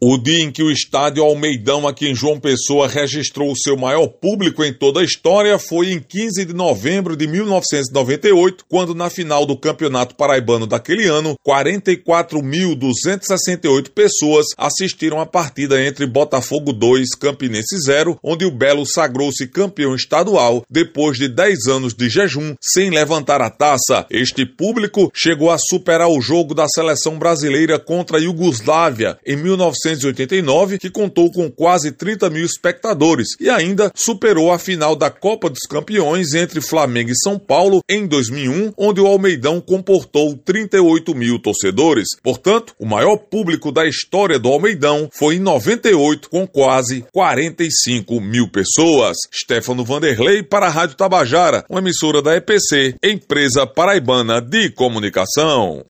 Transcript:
O dia em que o estádio Almeidão aqui em João Pessoa registrou o seu maior público em toda a história foi em 15 de novembro de 1998, quando na final do Campeonato Paraibano daquele ano, 44.268 pessoas assistiram a partida entre Botafogo 2 Campinense 0, onde o Belo sagrou-se campeão estadual depois de 10 anos de jejum sem levantar a taça. Este público chegou a superar o jogo da seleção brasileira contra a Iugoslávia em 19 1989, que contou com quase 30 mil espectadores e ainda superou a final da Copa dos Campeões entre Flamengo e São Paulo em 2001, onde o Almeidão comportou 38 mil torcedores. Portanto, o maior público da história do Almeidão foi em 98, com quase 45 mil pessoas. Stefano Vanderlei para a Rádio Tabajara, uma emissora da EPC, empresa paraibana de comunicação.